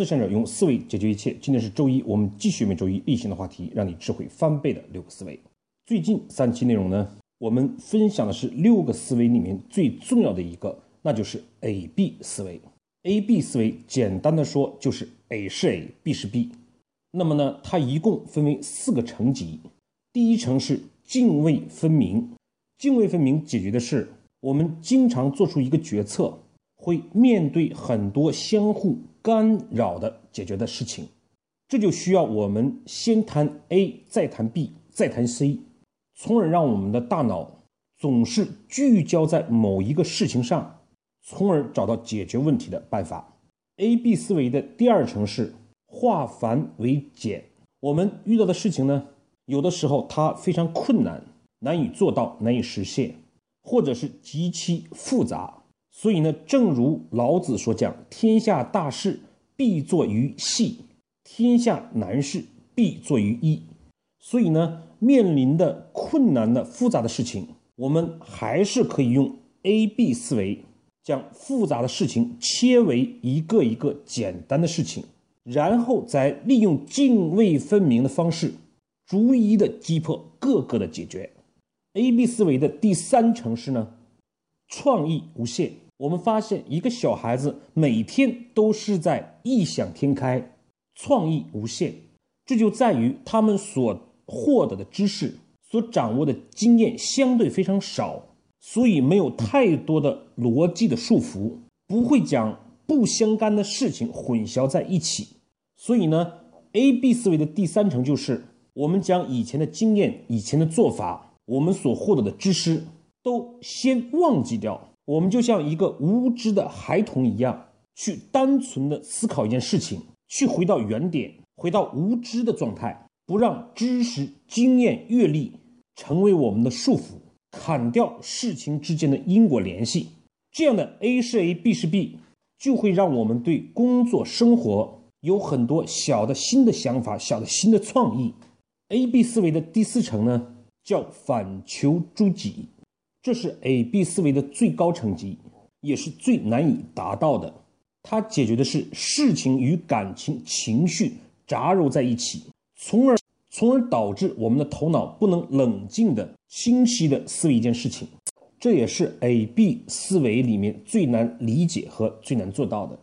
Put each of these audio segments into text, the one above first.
思想者用思维解决一切。今天是周一，我们继续每周一例行的话题，让你智慧翻倍的六个思维。最近三期内容呢，我们分享的是六个思维里面最重要的一个，那就是 A B 思维。A B 思维简单的说就是 A 是 A，B 是 B。那么呢，它一共分为四个层级。第一层是泾渭分明，泾渭分明解决的是我们经常做出一个决策，会面对很多相互。干扰的解决的事情，这就需要我们先谈 A，再谈 B，再谈 C，从而让我们的大脑总是聚焦在某一个事情上，从而找到解决问题的办法。A B 思维的第二层是化繁为简。我们遇到的事情呢，有的时候它非常困难，难以做到，难以实现，或者是极其复杂。所以呢，正如老子所讲：“天下大事，必作于细；天下难事，必作于易。”所以呢，面临的困难的复杂的事情，我们还是可以用 A B 思维，将复杂的事情切为一个一个简单的事情，然后再利用泾渭分明的方式，逐一的击破各个的解决。A B 思维的第三层是呢，创意无限。我们发现，一个小孩子每天都是在异想天开，创意无限。这就在于他们所获得的知识、所掌握的经验相对非常少，所以没有太多的逻辑的束缚，不会将不相干的事情混淆在一起。所以呢，A B 思维的第三层就是我们将以前的经验、以前的做法、我们所获得的知识都先忘记掉。我们就像一个无知的孩童一样，去单纯的思考一件事情，去回到原点，回到无知的状态，不让知识、经验、阅历成为我们的束缚，砍掉事情之间的因果联系。这样的 A 是 A，B 是 B，就会让我们对工作、生活有很多小的新的想法、小的新的创意。A B 思维的第四层呢，叫反求诸己。这是 A B 思维的最高层级，也是最难以达到的。它解决的是事情与感情、情绪杂糅在一起，从而从而导致我们的头脑不能冷静的、清晰的思维一件事情。这也是 A B 思维里面最难理解和最难做到的。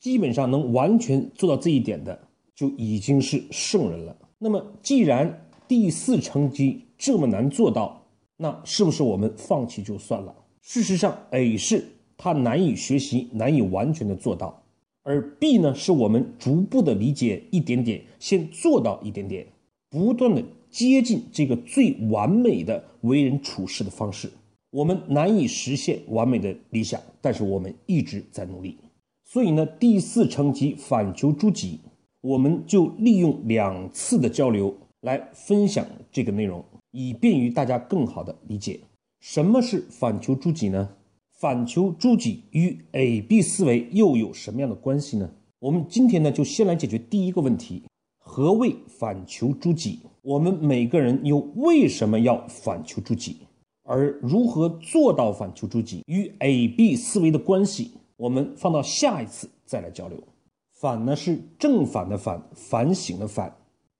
基本上能完全做到这一点的，就已经是圣人了。那么，既然第四层级这么难做到，那是不是我们放弃就算了？事实上，A 是它难以学习，难以完全的做到，而 B 呢，是我们逐步的理解一点点，先做到一点点，不断的接近这个最完美的为人处事的方式。我们难以实现完美的理想，但是我们一直在努力。所以呢，第四层级反求诸己，我们就利用两次的交流来分享这个内容。以便于大家更好的理解，什么是反求诸己呢？反求诸己与 A B 思维又有什么样的关系呢？我们今天呢就先来解决第一个问题：何谓反求诸己？我们每个人又为什么要反求诸己？而如何做到反求诸己与 A B 思维的关系，我们放到下一次再来交流。反呢是正反的反，反省的反；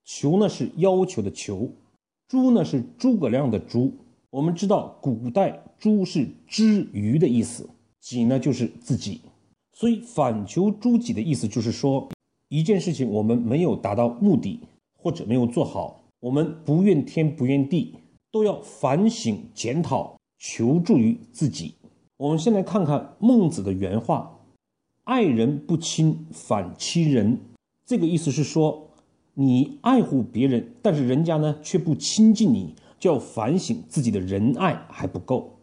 求呢是要求的求。诸呢是诸葛亮的诸，我们知道古代诸是之于的意思，己呢就是自己，所以反求诸己的意思就是说，一件事情我们没有达到目的或者没有做好，我们不怨天不怨地，都要反省检讨，求助于自己。我们先来看看孟子的原话：“爱人不亲，反其仁。”这个意思是说。你爱护别人，但是人家呢却不亲近你，就要反省自己的仁爱还不够。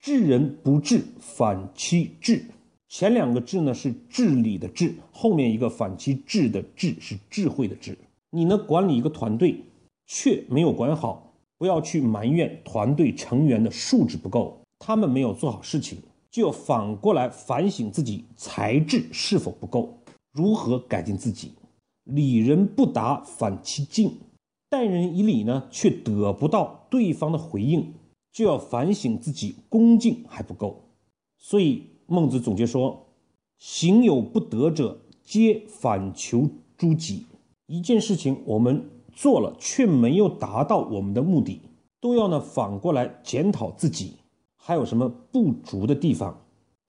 治人不治，反其治。前两个治呢是治理的治，后面一个反其治的治是智慧的智。你呢管理一个团队，却没有管好，不要去埋怨团队成员的素质不够，他们没有做好事情，就要反过来反省自己才智是否不够，如何改进自己。礼人不答，反其敬；待人以礼呢，却得不到对方的回应，就要反省自己恭敬还不够。所以孟子总结说：“行有不得者，皆反求诸己。一件事情我们做了却没有达到我们的目的，都要呢反过来检讨自己，还有什么不足的地方。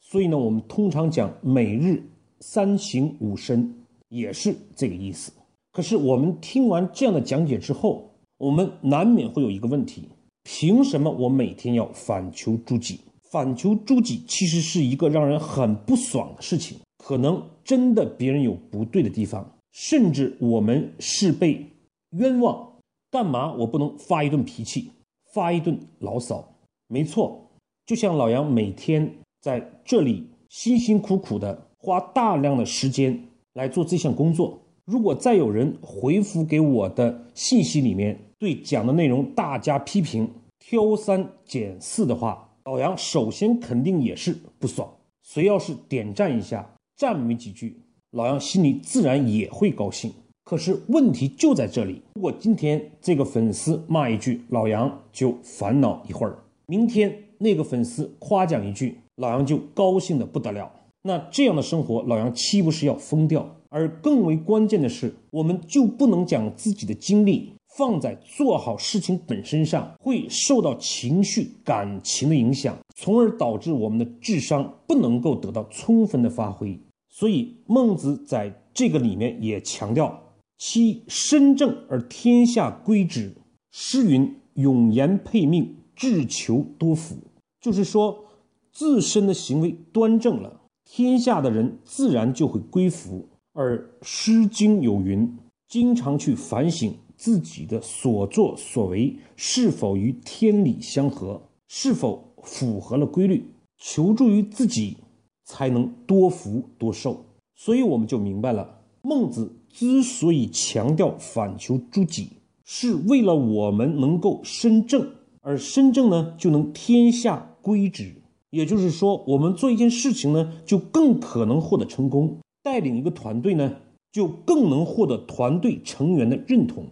所以呢，我们通常讲每日三省吾身，也是这个意思。可是我们听完这样的讲解之后，我们难免会有一个问题：凭什么我每天要反求诸己？反求诸己其实是一个让人很不爽的事情。可能真的别人有不对的地方，甚至我们是被冤枉，干嘛我不能发一顿脾气，发一顿牢骚？没错，就像老杨每天在这里辛辛苦苦的花大量的时间来做这项工作。如果再有人回复给我的信息里面对讲的内容大加批评、挑三拣四的话，老杨首先肯定也是不爽。谁要是点赞一下、赞美几句，老杨心里自然也会高兴。可是问题就在这里：如果今天这个粉丝骂一句，老杨就烦恼一会儿；明天那个粉丝夸奖一句，老杨就高兴的不得了。那这样的生活，老杨岂不是要疯掉？而更为关键的是，我们就不能将自己的精力放在做好事情本身上，会受到情绪、感情的影响，从而导致我们的智商不能够得到充分的发挥。所以，孟子在这个里面也强调：“其身正而天下归之。”诗云：“永言配命，志求多福。”就是说，自身的行为端正了，天下的人自然就会归服。而《诗经》有云：“经常去反省自己的所作所为是否与天理相合，是否符合了规律，求助于自己，才能多福多寿。”所以我们就明白了，孟子之所以强调反求诸己，是为了我们能够身正，而身正呢，就能天下归之。也就是说，我们做一件事情呢，就更可能获得成功。带领一个团队呢，就更能获得团队成员的认同。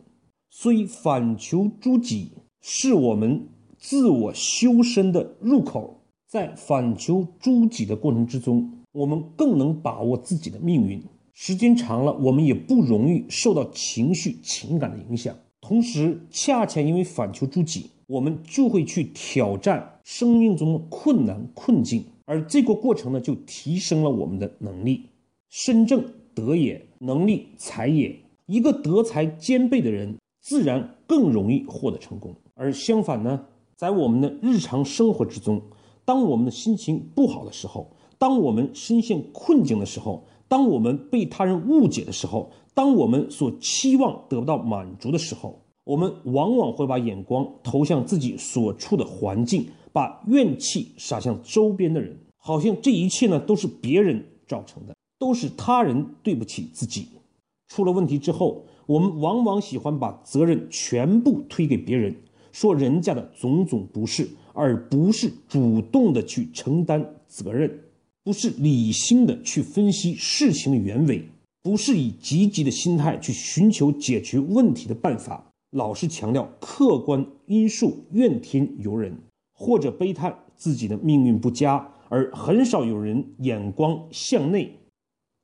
所以，反求诸己是我们自我修身的入口。在反求诸己的过程之中，我们更能把握自己的命运。时间长了，我们也不容易受到情绪、情感的影响。同时，恰恰因为反求诸己，我们就会去挑战生命中的困难困境，而这个过程呢，就提升了我们的能力。身正德也，能力才也。一个德才兼备的人，自然更容易获得成功。而相反呢，在我们的日常生活之中，当我们的心情不好的时候，当我们深陷困境的时候，当我们被他人误解的时候，当我们所期望得不到满足的时候，我们往往会把眼光投向自己所处的环境，把怨气撒向周边的人，好像这一切呢都是别人造成的。都是他人对不起自己，出了问题之后，我们往往喜欢把责任全部推给别人，说人家的种种不是，而不是主动的去承担责任，不是理性的去分析事情的原委，不是以积极的心态去寻求解决问题的办法，老是强调客观因素，怨天尤人，或者悲叹自己的命运不佳，而很少有人眼光向内。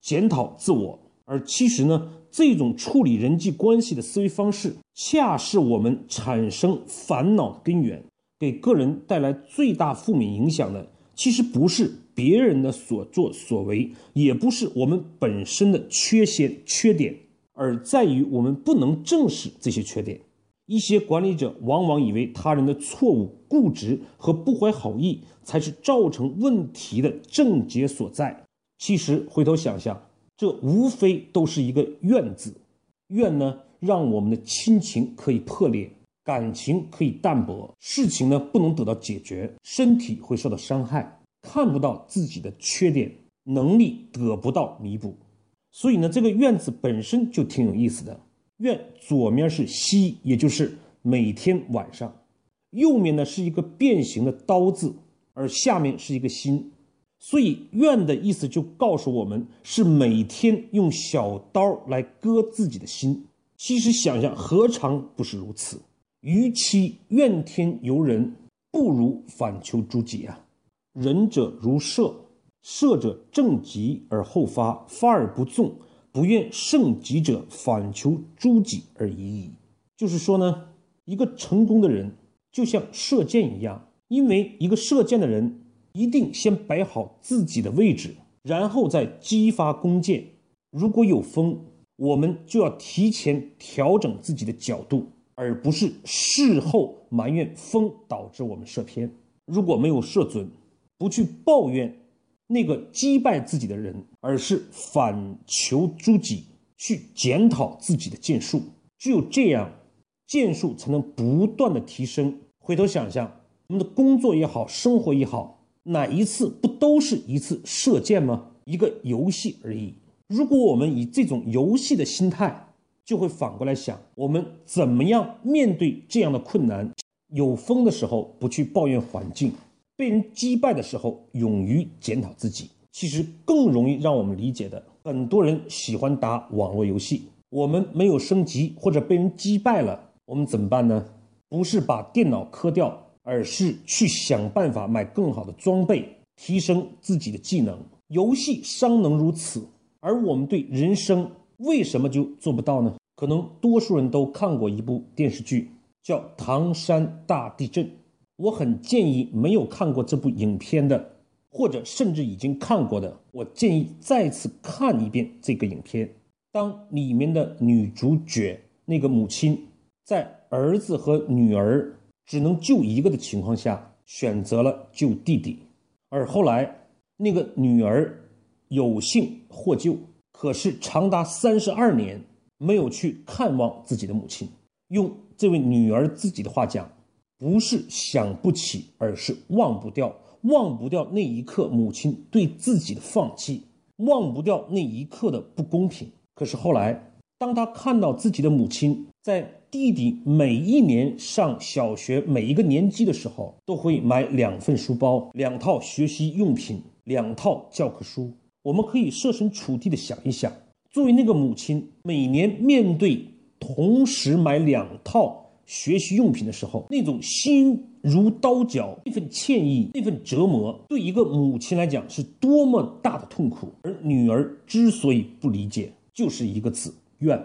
检讨自我，而其实呢，这种处理人际关系的思维方式，恰是我们产生烦恼的根源。给个人带来最大负面影响的，其实不是别人的所作所为，也不是我们本身的缺陷缺点，而在于我们不能正视这些缺点。一些管理者往往以为他人的错误、固执和不怀好意，才是造成问题的症结所在。其实回头想想，这无非都是一个“怨”字。怨呢，让我们的亲情可以破裂，感情可以淡薄，事情呢不能得到解决，身体会受到伤害，看不到自己的缺点，能力得不到弥补。所以呢，这个“院子本身就挺有意思的。院左面是“西”，也就是每天晚上；右面呢是一个变形的“刀”字，而下面是一个“心”。所以，怨的意思就告诉我们，是每天用小刀来割自己的心。其实想想，何尝不是如此？与其怨天尤人，不如反求诸己啊！仁者如射，射者正急而后发，发而不中，不愿胜己者反求诸己而已矣。就是说呢，一个成功的人就像射箭一样，因为一个射箭的人一定先摆好自己的位置，然后再激发弓箭。如果有风，我们就要提前调整自己的角度，而不是事后埋怨风导致我们射偏。如果没有射准，不去抱怨。那个击败自己的人，而是反求诸己，去检讨自己的剑术。只有这样，剑术才能不断的提升。回头想想，我们的工作也好，生活也好，哪一次不都是一次射箭吗？一个游戏而已。如果我们以这种游戏的心态，就会反过来想，我们怎么样面对这样的困难？有风的时候，不去抱怨环境。被人击败的时候，勇于检讨自己，其实更容易让我们理解的。很多人喜欢打网络游戏，我们没有升级或者被人击败了，我们怎么办呢？不是把电脑磕掉，而是去想办法买更好的装备，提升自己的技能。游戏尚能如此，而我们对人生为什么就做不到呢？可能多数人都看过一部电视剧，叫《唐山大地震》。我很建议没有看过这部影片的，或者甚至已经看过的，我建议再次看一遍这个影片。当里面的女主角那个母亲在儿子和女儿只能救一个的情况下，选择了救弟弟，而后来那个女儿有幸获救，可是长达三十二年没有去看望自己的母亲。用这位女儿自己的话讲。不是想不起，而是忘不掉，忘不掉那一刻母亲对自己的放弃，忘不掉那一刻的不公平。可是后来，当他看到自己的母亲在弟弟每一年上小学每一个年级的时候，都会买两份书包、两套学习用品、两套教科书，我们可以设身处地的想一想，作为那个母亲，每年面对同时买两套。学习用品的时候，那种心如刀绞，那份歉意，那份折磨，对一个母亲来讲是多么大的痛苦。而女儿之所以不理解，就是一个字怨。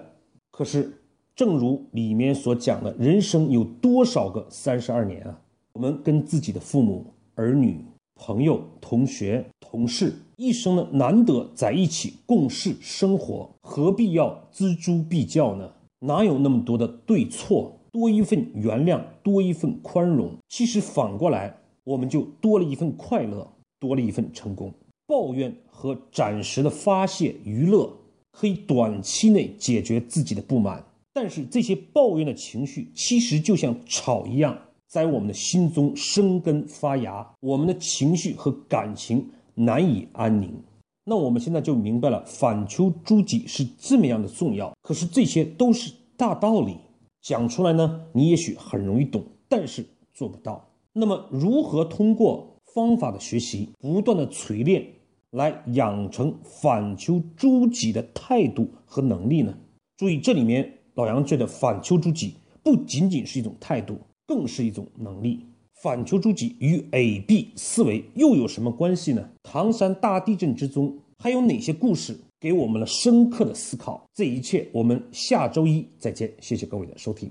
可是，正如里面所讲的，人生有多少个三十二年啊？我们跟自己的父母、儿女、朋友、同学、同事，一生呢难得在一起共事生活，何必要锱铢必较呢？哪有那么多的对错？多一份原谅，多一份宽容，其实反过来，我们就多了一份快乐，多了一份成功。抱怨和暂时的发泄娱乐，可以短期内解决自己的不满，但是这些抱怨的情绪，其实就像草一样，在我们的心中生根发芽，我们的情绪和感情难以安宁。那我们现在就明白了，反求诸己是这么样的重要。可是这些都是大道理。讲出来呢，你也许很容易懂，但是做不到。那么，如何通过方法的学习，不断的锤炼，来养成反求诸己的态度和能力呢？注意，这里面老杨觉得反求诸己不仅仅是一种态度，更是一种能力。反求诸己与 A B 思维又有什么关系呢？唐山大地震之中还有哪些故事？给我们了深刻的思考，这一切我们下周一再见，谢谢各位的收听。